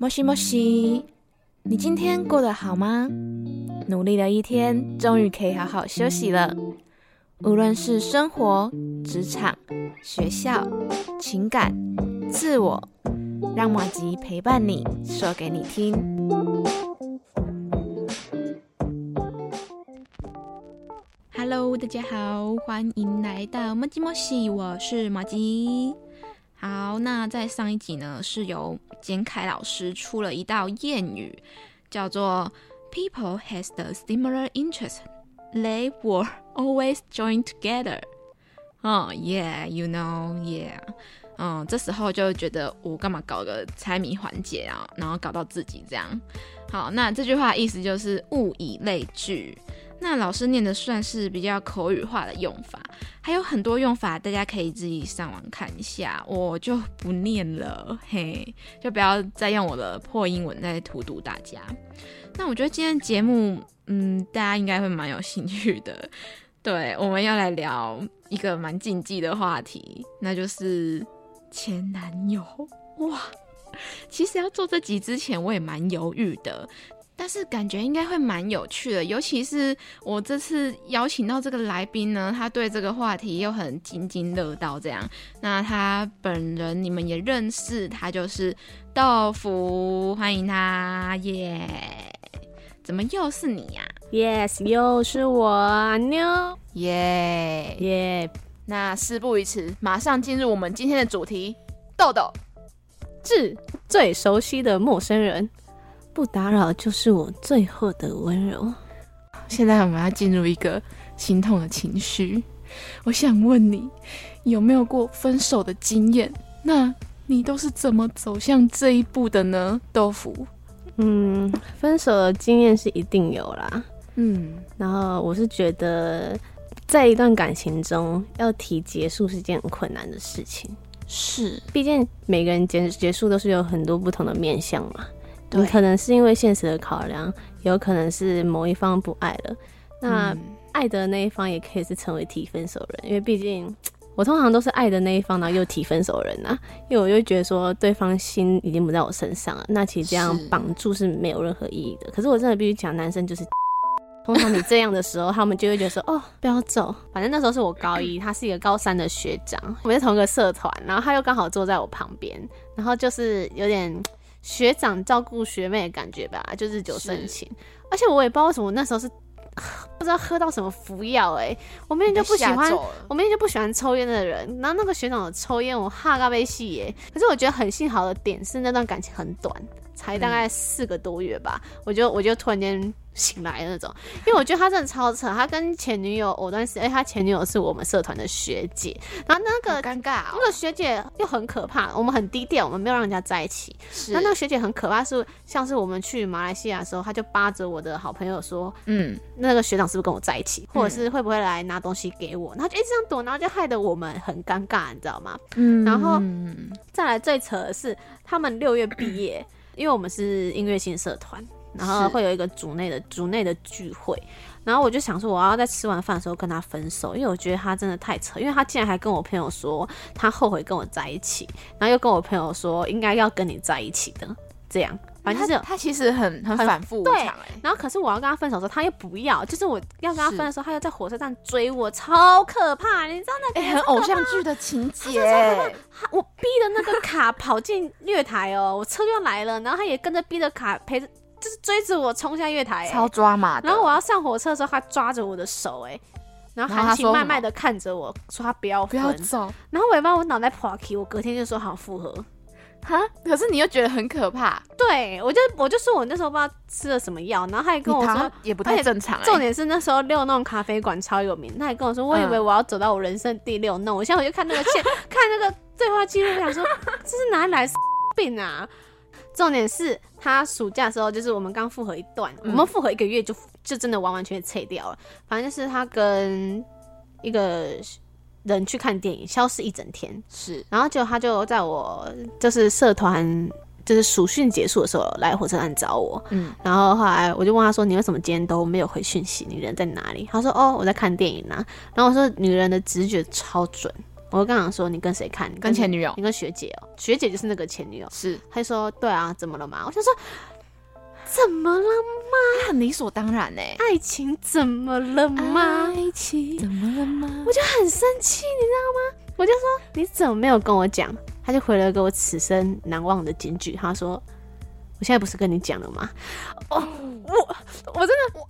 莫西莫西，你今天过得好吗？努力了一天，终于可以好好休息了。无论是生活、职场、学校、情感、自我，让马吉陪伴你，说给你听。Hello，大家好，欢迎来到莫吉莫西，我是马吉。好，那在上一集呢，是由简凯老师出了一道谚语，叫做 “People has the similar interest, they were always joined together.” 哦，Yeah，you know，Yeah，嗯，这时候就觉得我干嘛搞个猜谜环节啊，然后搞到自己这样。好，那这句话意思就是物以类聚。那老师念的算是比较口语化的用法，还有很多用法，大家可以自己上网看一下，我就不念了，嘿，就不要再用我的破英文在荼毒大家。那我觉得今天节目，嗯，大家应该会蛮有兴趣的。对，我们要来聊一个蛮禁忌的话题，那就是前男友。哇，其实要做这集之前，我也蛮犹豫的。但是感觉应该会蛮有趣的，尤其是我这次邀请到这个来宾呢，他对这个话题又很津津乐道。这样，那他本人你们也认识，他就是豆腐，欢迎他耶！怎么又是你呀？Yes，又是我妞耶耶！那事不宜迟，马上进入我们今天的主题，豆豆，致最熟悉的陌生人。不打扰就是我最后的温柔。现在我们要进入一个心痛的情绪。我想问你，有没有过分手的经验？那你都是怎么走向这一步的呢？豆腐，嗯，分手的经验是一定有啦。嗯，然后我是觉得，在一段感情中要提结束是件很困难的事情。是，毕竟每个人结结束都是有很多不同的面相嘛。你可能是因为现实的考量，有可能是某一方不爱了，那爱的那一方也可以是成为提分手人，因为毕竟 我通常都是爱的那一方，然后又提分手人呐，因为我就觉得说对方心已经不在我身上了，那其实这样绑住是没有任何意义的。可是我真的必须讲，男生就是 通常你这样的时候，他们就会觉得说哦不要走，反正那时候是我高一，他是一个高三的学长，我们是同一个社团，然后他又刚好坐在我旁边，然后就是有点。学长照顾学妹的感觉吧，就日久生情。而且我也不知道为什么那时候是不知道喝到什么服药哎，我明明就不喜欢，我明明就不喜欢抽烟的人。然后那个学长有抽烟，我哈嘎被戏耶。可是我觉得很幸好的点是那段感情很短，才大概四个多月吧。我就我就突然间。醒来的那种，因为我觉得他真的超扯，他跟前女友藕断丝，哎，他前女友是我们社团的学姐，然后那个尴尬，那个学姐又很可怕，我们很低调，我们没有让人家在一起。那那个学姐很可怕，是像是我们去马来西亚的时候，他就扒着我的好朋友说，嗯，那个学长是不是跟我在一起，或者是会不会来拿东西给我，然后就一直这样躲，然后就害得我们很尴尬，你知道吗？嗯，然后再来最扯的是，他们六月毕业，因为我们是音乐性社团。然后会有一个组内的组内的聚会，然后我就想说，我要在吃完饭的时候跟他分手，因为我觉得他真的太扯，因为他竟然还跟我朋友说他后悔跟我在一起，然后又跟我朋友说应该要跟你在一起的，这样，反正就是他其实很很反复对，然后可是我要跟他分手的时候，他又不要，就是我要跟他分的时候，他又在火车站追我，超可怕，你知道那个很偶像剧的情节，我逼的那个卡跑进月台哦，我车就来了，然后他也跟着逼着卡陪着。就是追着我冲下月台，超抓马。然后我要上火车的时候，他抓着我的手，哎，然后含情脉脉的看着我说他不要不要走。然后我也把我脑袋破起，我隔天就说好复合。哈，可是你又觉得很可怕。对，我就我就说我那时候不知道吃了什么药，然后他还跟我说也不太正常。重点是那时候六弄咖啡馆超有名，他还跟我说，我以为我要走到我人生第六弄。我现在回去看那个线，看那个对话记录，我想说这是哪里来 病啊？重点是他暑假的时候，就是我们刚复合一段，我们复合一个月就就真的完完全全拆掉了。反正就是他跟一个人去看电影，消失一整天。是，然后就他就在我就是社团就是暑训结束的时候来火车站找我。嗯，然后后来我就问他说：“你为什么今天都没有回讯息？你人在哪里？”他说：“哦，我在看电影呢。”然后我说：“女人的直觉超准。”我刚刚说你跟谁看？跟前女友？你跟学姐哦，学姐就是那个前女友。是，他就说对啊，怎么了嘛？我想说怎么了吗？很理所当然呢。爱情怎么了吗？爱情怎么了吗？我就很生气，你知道吗？我就说你怎么没有跟我讲？他就回了给我此生难忘的金句，他说我现在不是跟你讲了吗？哦，我我真的我。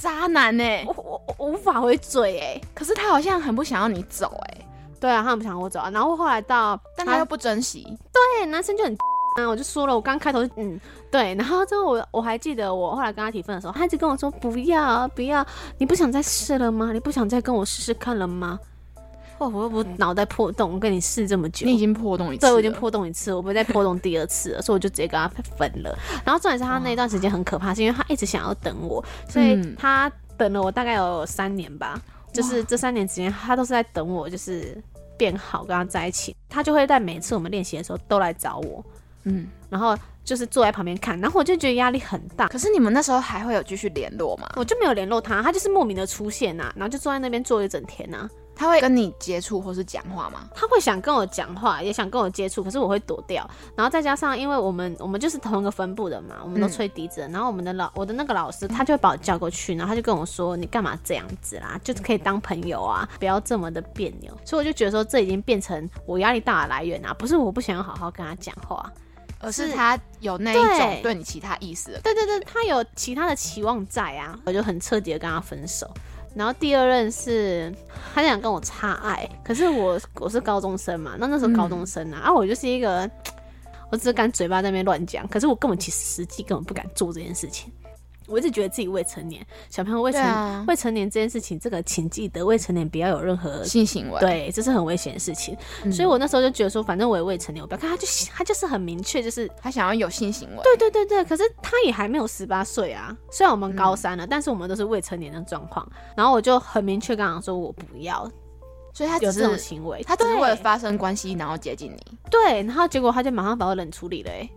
渣男呢？我我我无法回嘴哎，可是他好像很不想要你走哎。对啊，他很不想我走啊。然后后来到，但他又不珍惜。对，男生就很啊，我就说了，我刚开头嗯对，然后之后我我还记得我后来跟他提分的时候，他一直跟我说不要不要，你不想再试了吗？你不想再跟我试试看了吗？哦，我又不脑袋破洞，我跟你试这么久，你已经破洞一次，对，我已经破洞一次，我不会再破洞第二次了，所以我就直接跟他分了。然后重点是他那段时间很可怕，是因为他一直想要等我，所以他等了我大概有三年吧，就是这三年之间，他都是在等我，就是变好跟他在一起。他就会在每次我们练习的时候都来找我，嗯，然后就是坐在旁边看，然后我就觉得压力很大。可是你们那时候还会有继续联络吗？我就没有联络他，他就是莫名的出现呐，然后就坐在那边坐一整天呐。他会跟你接触或是讲话吗？他会想跟我讲话，也想跟我接触，可是我会躲掉。然后再加上，因为我们我们就是同一个分部的嘛，我们都吹笛子。然后我们的老我的那个老师，他就会把我叫过去，然后他就跟我说：“你干嘛这样子啦？就是可以当朋友啊，不要这么的别扭。”所以我就觉得说，这已经变成我压力大的来源啊，不是我不想要好好跟他讲话，而是他有那一种对你其他意思。对对对，他有其他的期望在啊，我就很彻底的跟他分手。然后第二任是，他想跟我差爱，可是我我是高中生嘛，那那时候高中生啊，啊我就是一个，我只敢嘴巴在那边乱讲，可是我根本其实实际根本不敢做这件事情。我一直觉得自己未成年，小朋友未成未成年这件事情，这个请记得未成年不要有任何性行为，对，这是很危险的事情。所以我那时候就觉得说，反正我也未成年，我不要看他，就他就是很明确，就是他想要有性行为。对对对对，可是他也还没有十八岁啊，虽然我们高三了，但是我们都是未成年的状况。然后我就很明确跟他说，我不要。所以他有这种行为，他只是为了发生关系，然后接近你。对，然后结果他就马上把我冷处理了，哎，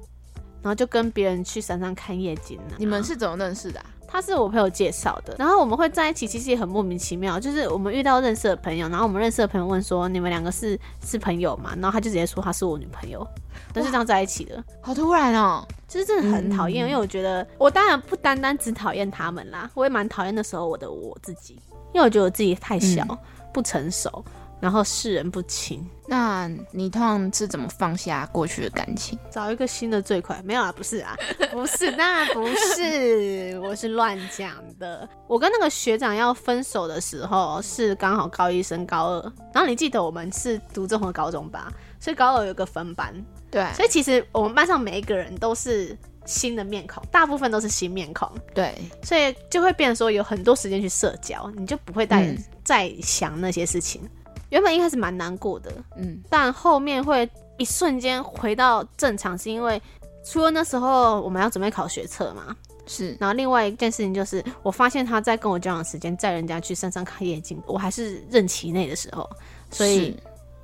然后就跟别人去山上看夜景了。你们是怎么认识的？他是我朋友介绍的，然后我们会在一起，其实也很莫名其妙。就是我们遇到认识的朋友，然后我们认识的朋友问说：“你们两个是是朋友吗？”然后他就直接说：“他是我女朋友。”都是这样在一起的，好突然哦！其实真的很讨厌，因为我觉得我当然不单单只讨厌他们啦，我也蛮讨厌那时候我的我自己，因为我觉得我自己太小，不成熟。然后世人不清，那你通常是怎么放下过去的感情，找一个新的最快？没有啊，不是啊，不是，那不是，我是乱讲的。我跟那个学长要分手的时候是刚好高一升高二，然后你记得我们是读综合高中吧？所以高二有个分班，对，所以其实我们班上每一个人都是新的面孔，大部分都是新面孔，对，所以就会变得说有很多时间去社交，你就不会再再想那些事情。原本一开始蛮难过的，嗯，但后面会一瞬间回到正常，是因为除了那时候我们要准备考学测嘛，是，然后另外一件事情就是，我发现他在跟我交往时间在人家去山上看夜景，我还是任期内的时候，所以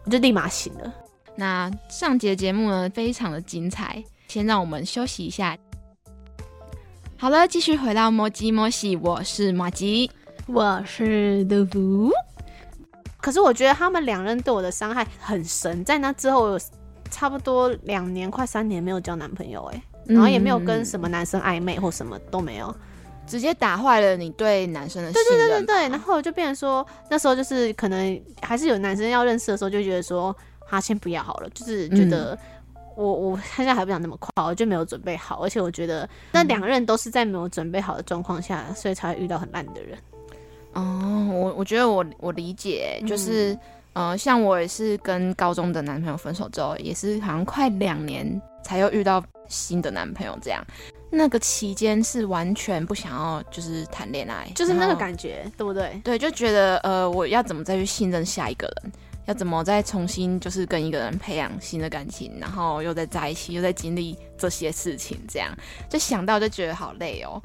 我就立马醒了。那上节节目呢，非常的精彩，先让我们休息一下。好了，继续回到摩吉摩西，我是马吉，我是豆腐。可是我觉得他们两人对我的伤害很深，在那之后差不多两年快三年没有交男朋友哎，然后也没有跟什么男生暧昧或什么都没有，直接打坏了你对男生的信任。对对对对对，然后就变成说那时候就是可能还是有男生要认识的时候，就觉得说啊先不要好了，就是觉得我我现在还不想那么快，我就没有准备好，而且我觉得那两个人都是在没有准备好的状况下，所以才会遇到很烂的人。哦，我我觉得我我理解，就是，呃，像我也是跟高中的男朋友分手之后，也是好像快两年才又遇到新的男朋友，这样，那个期间是完全不想要就是谈恋爱，就是那个感觉，对不对？对，就觉得呃，我要怎么再去信任下一个人，要怎么再重新就是跟一个人培养新的感情，然后又在在一起，又在经历这些事情，这样就想到就觉得好累哦，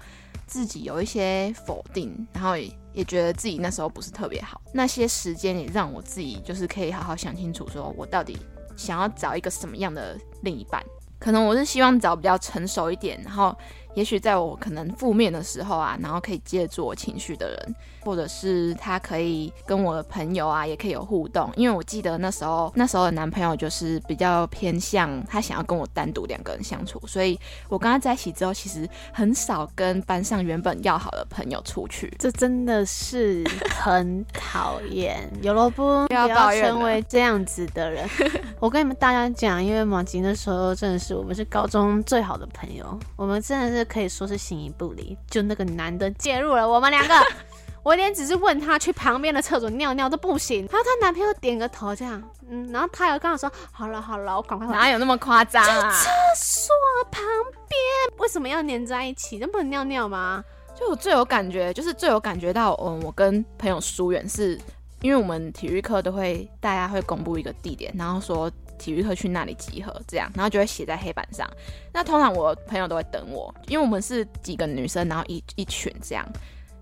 自己有一些否定，然后。也觉得自己那时候不是特别好，那些时间也让我自己就是可以好好想清楚，说我到底想要找一个什么样的另一半。可能我是希望找比较成熟一点，然后也许在我可能负面的时候啊，然后可以借助我情绪的人，或者是他可以跟我的朋友啊，也可以有互动。因为我记得那时候，那时候的男朋友就是比较偏向他想要跟我单独两个人相处，所以我跟他在一起之后，其实很少跟班上原本要好的朋友出去。这真的是很讨厌，有萝卜不要成为这样子的人。我跟你们大家讲，因为马吉那时候真的是我们是高中最好的朋友，我们真的是。可以说是形影不离，就那个男的介入了我们两个，我连只是问他去旁边的厕所尿尿都不行，然后她男朋友点个头这样，嗯，然后他又跟我说好了好了，我赶快哪有那么夸张啊？厕所旁边为什么要黏在一起？那不能尿尿吗？就我最有感觉，就是最有感觉到，嗯，我跟朋友疏远是因为我们体育课都会大家会公布一个地点，然后说。体育课去那里集合，这样，然后就会写在黑板上。那通常我朋友都会等我，因为我们是几个女生，然后一一群这样。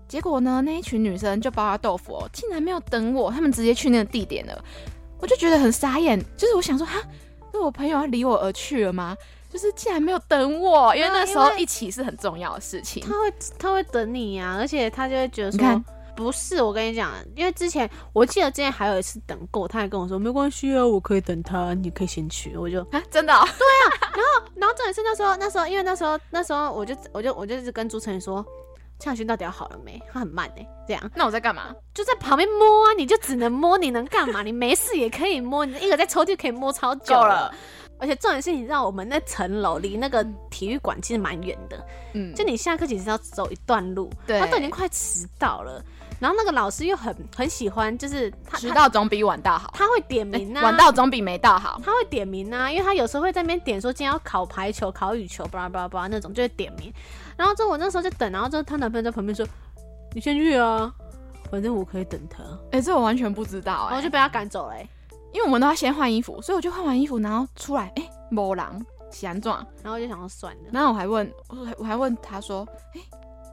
结果呢，那一群女生就包括豆腐，哦竟然没有等我，他们直接去那个地点了。我就觉得很傻眼，就是我想说，哈，那我朋友要离我而去了吗？就是竟然没有等我，因为那时候一起是很重要的事情。他会他会等你呀，而且他就会觉得说。不是，我跟你讲，因为之前我记得之前还有一次等过，他还跟我说没关系啊，我可以等他，你可以先去。我就啊，真的？对啊。然后，然后重点是那时候，那时候，因为那时候，那时候我就，我就，我就一直跟朱晨宇说，陈小勋到底要好了没？他很慢哎，这样。那我在干嘛？就在旁边摸啊，你就只能摸，你能干嘛？你没事也可以摸，你一个在抽屉可以摸超久了。而且重点是，你知道我们那层楼离那个体育馆其实蛮远的，嗯，就你下课其实要走一段路，对，他都已经快迟到了。然后那个老师又很很喜欢，就是他迟到总比晚到好。他会点名啊，晚到总比没到好。他会点名啊，因为他有时候会在那边点说今天要考排球、考羽球，巴拉巴拉巴拉那种，就会点名。然后之后我那时候就等，然后之后她男朋友在旁边说：“你先去啊，反正我可以等他。”哎，这我完全不知道，然后就被他赶走了。因为我们都要先换衣服，所以我就换完衣服，然后出来，哎，没人，安状，然后就想要算了。然后我还问，我我还问他说：“哎，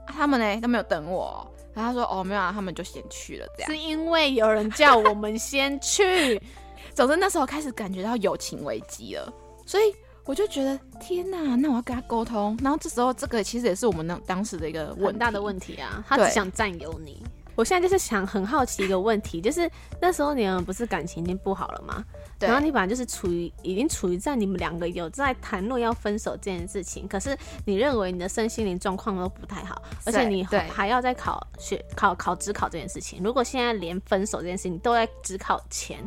他们呢都没有等我。”然后他说：“哦，没有啊，他们就先去了，这样是因为有人叫我们先去。总之那时候开始感觉到友情危机了，所以我就觉得天哪，那我要跟他沟通。然后这时候这个其实也是我们那当时的一个很大的问题啊，他只想占有你。我现在就是想很好奇一个问题，就是那时候你们不是感情已经不好了吗？然后你本来就是处于已经处于在你们两个有在谈论要分手这件事情，可是你认为你的身心灵状况都不太好，而且你还要再考学考考职考这件事情。如果现在连分手这件事情都在职考前，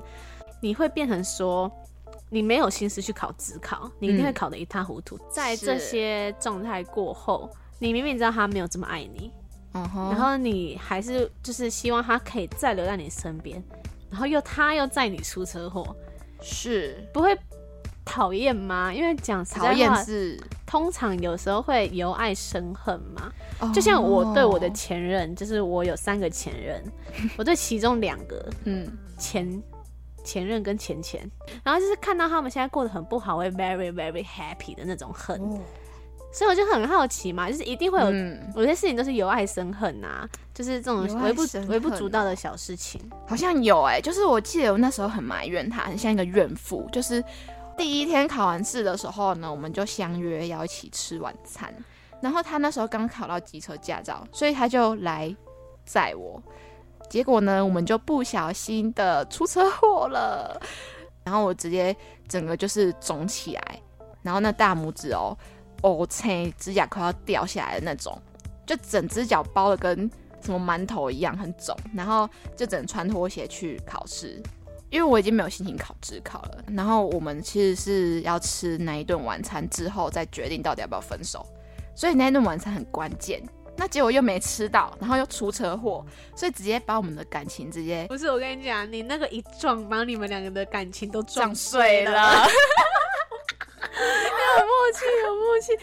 你会变成说你没有心思去考职考，你一定会考得一塌糊涂。在这些状态过后，你明明知道他没有这么爱你，然后你还是就是希望他可以再留在你身边，然后又他又载你出车祸。是不会讨厌吗？因为讲讨厌是通常有时候会由爱生恨嘛。就像我对我的前任，就是我有三个前任，我对其中两个，嗯，前前任跟前前，然后就是看到他们现在过得很不好，会 very very happy 的那种恨。所以我就很好奇嘛，就是一定会有有些事情都是由爱生恨呐，就是这种微不微不足道的小事情，好像有哎，就是我记得我那时候很埋怨他，很像一个怨妇。就是第一天考完试的时候呢，我们就相约要一起吃晚餐，然后他那时候刚考到机车驾照，所以他就来载我，结果呢，我们就不小心的出车祸了，然后我直接整个就是肿起来，然后那大拇指哦。哦，切，指甲快要掉下来的那种，就整只脚包的跟什么馒头一样，很肿。然后就只能穿拖鞋去考试，因为我已经没有心情考职考了。然后我们其实是要吃那一顿晚餐之后再决定到底要不要分手，所以那一顿晚餐很关键。那结果又没吃到，然后又出车祸，所以直接把我们的感情直接……不是我跟你讲，你那个一撞，把你们两个的感情都撞碎了。有默契，有默契，真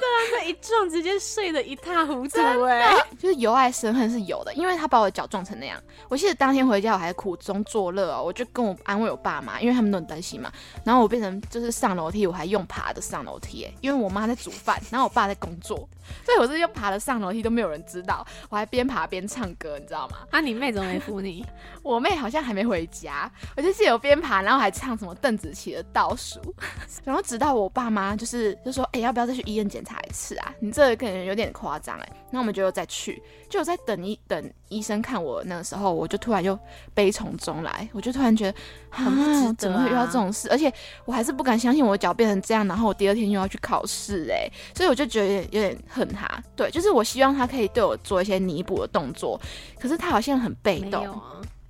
的，那一撞直接碎的一塌糊涂哎！就是由爱生恨是有的，因为他把我的脚撞成那样。我记得当天回家我还苦中作乐哦，我就跟我安慰我爸妈，因为他们都很担心嘛。然后我变成就是上楼梯，我还用爬的上楼梯哎，因为我妈在煮饭，然后我爸在工作，所以我是又爬了上楼梯都没有人知道，我还边爬边唱歌，你知道吗？啊，你妹怎么没扶你？我妹好像还没回家，我就记得我边爬，然后还唱什么邓紫棋的倒数，然后直到我爸妈就是就说，哎，要不要再去医院检查一次？啊，你这个可能有点夸张哎。那我们就再去，就在等一等医生看我那个时候，我就突然又悲从中来，我就突然觉得很不值得，怎么会遇到这种事？而且我还是不敢相信我脚变成这样，然后我第二天又要去考试哎，所以我就觉得有点有点恨他。对，就是我希望他可以对我做一些弥补的动作，可是他好像很被动。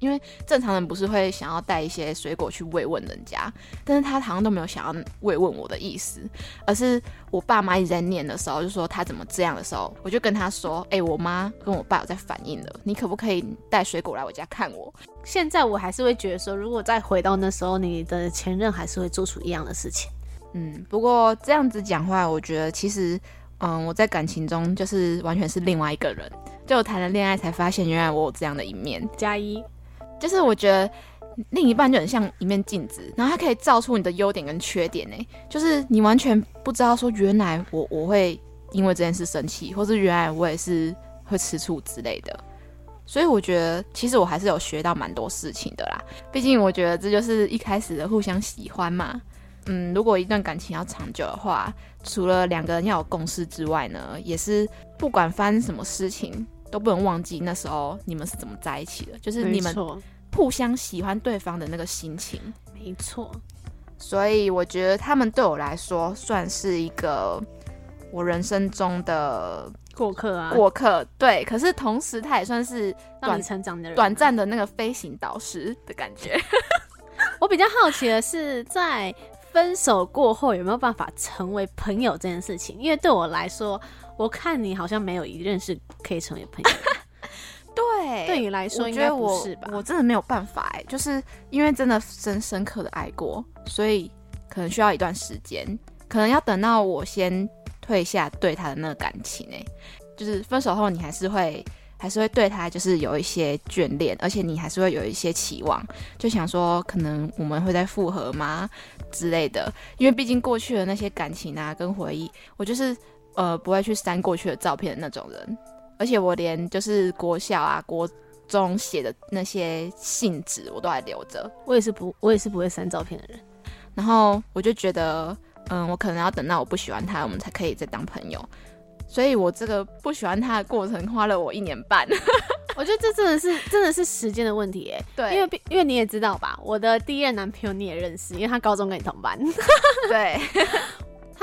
因为正常人不是会想要带一些水果去慰问人家，但是他好像都没有想要慰问我的意思，而是我爸妈一直在念的时候，就说他怎么这样的时候，我就跟他说：“哎，我妈跟我爸有在反应了，你可不可以带水果来我家看我？”现在我还是会觉得说，如果再回到那时候，你的前任还是会做出一样的事情。嗯，不过这样子讲话，我觉得其实，嗯，我在感情中就是完全是另外一个人，就我谈了恋爱才发现，原来我有这样的一面。加一。就是我觉得另一半就很像一面镜子，然后它可以照出你的优点跟缺点呢。就是你完全不知道说原来我我会因为这件事生气，或是原来我也是会吃醋之类的。所以我觉得其实我还是有学到蛮多事情的啦。毕竟我觉得这就是一开始的互相喜欢嘛。嗯，如果一段感情要长久的话，除了两个人要有共识之外呢，也是不管发生什么事情都不能忘记那时候你们是怎么在一起的，就是你们。互相喜欢对方的那个心情，没错。所以我觉得他们对我来说算是一个我人生中的过客啊，过客。对，可是同时他也算是让你成长的人，短暂的那个飞行导师的感觉。我比较好奇的是，在分手过后有没有办法成为朋友这件事情？因为对我来说，我看你好像没有一任是可以成为朋友。对，对你来说应该不是吧？我真的没有办法哎，就是因为真的深深刻的爱过，所以可能需要一段时间，可能要等到我先退下对他的那个感情哎，就是分手后你还是会还是会对他就是有一些眷恋，而且你还是会有一些期望，就想说可能我们会再复合吗之类的，因为毕竟过去的那些感情啊跟回忆，我就是呃不会去删过去的照片的那种人。而且我连就是国小啊、国中写的那些信纸，我都还留着。我也是不，我也是不会删照片的人。然后我就觉得，嗯，我可能要等到我不喜欢他，我们才可以再当朋友。所以我这个不喜欢他的过程花了我一年半。我觉得这真的是真的是时间的问题哎。对，因为因为你也知道吧，我的第一任男朋友你也认识，因为他高中跟你同班。对。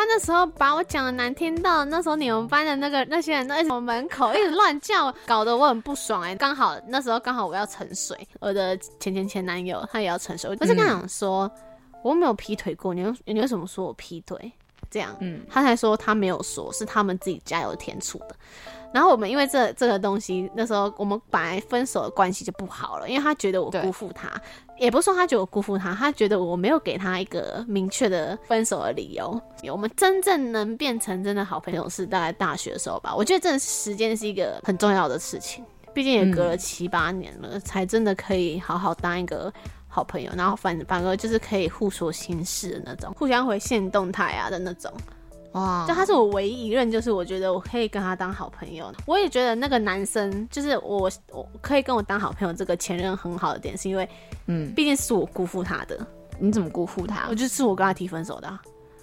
他那时候把我讲的难听到，那时候你们班的那个那些人都在我门口一直乱叫，搞得我很不爽哎。刚好那时候刚好我要沉水，我的前前前男友他也要沉水，我就跟他讲说我没有劈腿过，你你为什么说我劈腿？这样，嗯，他才说他没有说，是他们自己加油添醋的。然后我们因为这这个东西，那时候我们本来分手的关系就不好了，因为他觉得我辜负他，也不是说他觉得我辜负他，他觉得我没有给他一个明确的分手的理由。我们真正能变成真的好朋友是大概大学的时候吧。我觉得这时间是一个很重要的事情，毕竟也隔了七八年了，才真的可以好好当一个好朋友，然后反反而就是可以互说心事的那种，互相回现动态啊的那种。哇！就他是我唯一一任，就是我觉得我可以跟他当好朋友。我也觉得那个男生，就是我我可以跟我当好朋友，这个前任很好的点，是因为，嗯，毕竟是我辜负他的。你怎么辜负他？我就是我跟他提分手的。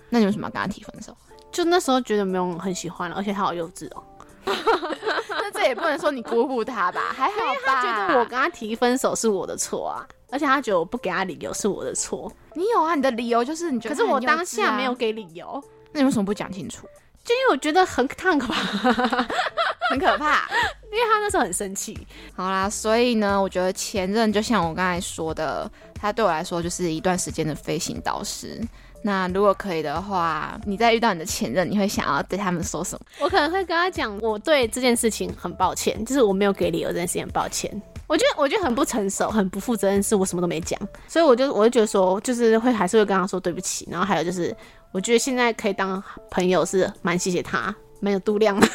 那你为什么要跟他提分手？就那时候觉得没有很喜欢了，而且他好幼稚哦。那这也不能说你辜负他吧？还好吧？他觉得我跟他提分手是我的错啊，而且他觉得我不给他理由是我的错。你有啊？你的理由就是你觉得，可是我当下没有给理由。那你为什么不讲清楚？就因为我觉得很很可怕，很可怕，因为他那时候很生气。好啦，所以呢，我觉得前任就像我刚才说的，他对我来说就是一段时间的飞行导师。那如果可以的话，你再遇到你的前任，你会想要对他们说什么？我可能会跟他讲，我对这件事情很抱歉，就是我没有给理由这件事情很抱歉。我觉得我觉得很不成熟，很不负责任，是我什么都没讲。所以我就我就觉得说，就是会还是会跟他说对不起。然后还有就是。我觉得现在可以当朋友是蛮谢谢他，没有度量的。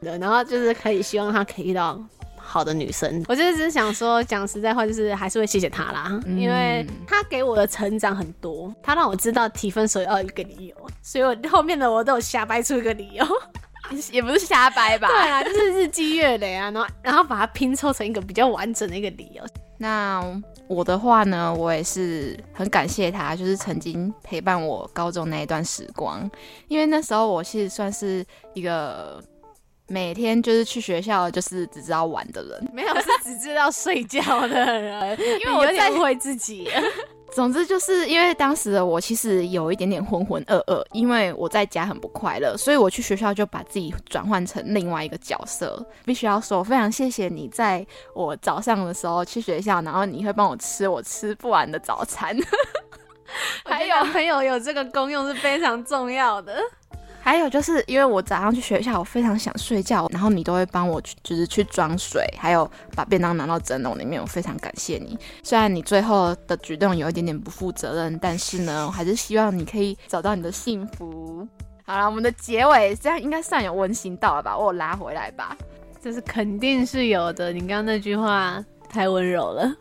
然后就是可以希望他可以遇到好的女生。我就是只是想说，讲实在话，就是还是会谢谢他啦，因为他给我的成长很多，他让我知道提分手要一个理由，所以我后面的我都有瞎掰出一个理由，也不是瞎掰吧？对啊，就是日积月累啊，然后然后把它拼凑成一个比较完整的一个理由。那我的话呢，我也是很感谢他，就是曾经陪伴我高中那一段时光，因为那时候我其实算是一个每天就是去学校就是只知道玩的人，没有是只知道睡觉的人，因为我在会自己。总之就是因为当时的我其实有一点点浑浑噩噩，因为我在家很不快乐，所以我去学校就把自己转换成另外一个角色。必须要说，非常谢谢你在我早上的时候去学校，然后你会帮我吃我吃不完的早餐。还有朋友有这个功用是非常重要的。还有就是因为我早上去学校，我非常想睡觉，然后你都会帮我去，就是去装水，还有把便当拿到蒸笼里面。我非常感谢你。虽然你最后的举动有一点点不负责任，但是呢，我还是希望你可以找到你的幸福。好了，我们的结尾这样应该算有温馨到了吧？我拉回来吧，这是肯定是有的。你刚刚那句话太温柔了，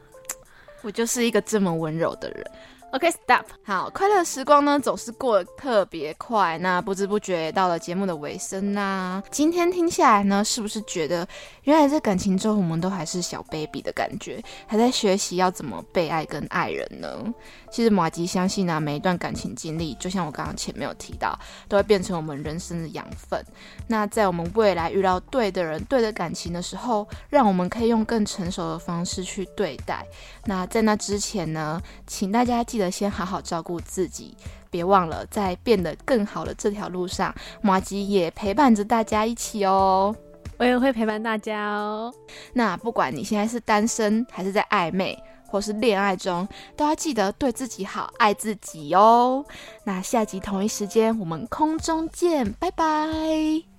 我就是一个这么温柔的人。OK，Stop。好，快乐时光呢总是过得特别快，那不知不觉到了节目的尾声啦。今天听下来呢，是不是觉得原来在感情中我们都还是小 baby 的感觉，还在学习要怎么被爱跟爱人呢？其实马吉相信啊，每一段感情经历，就像我刚刚前面有提到，都会变成我们人生的养分。那在我们未来遇到对的人、对的感情的时候，让我们可以用更成熟的方式去对待。那在那之前呢，请大家记得得先好好照顾自己，别忘了在变得更好的这条路上，马吉也陪伴着大家一起哦。我也会陪伴大家哦。那不管你现在是单身还是在暧昧。或是恋爱中，都要记得对自己好，爱自己哦。那下集同一时间，我们空中见，拜拜，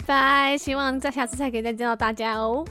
拜。希望在下次再可以再见到大家哦。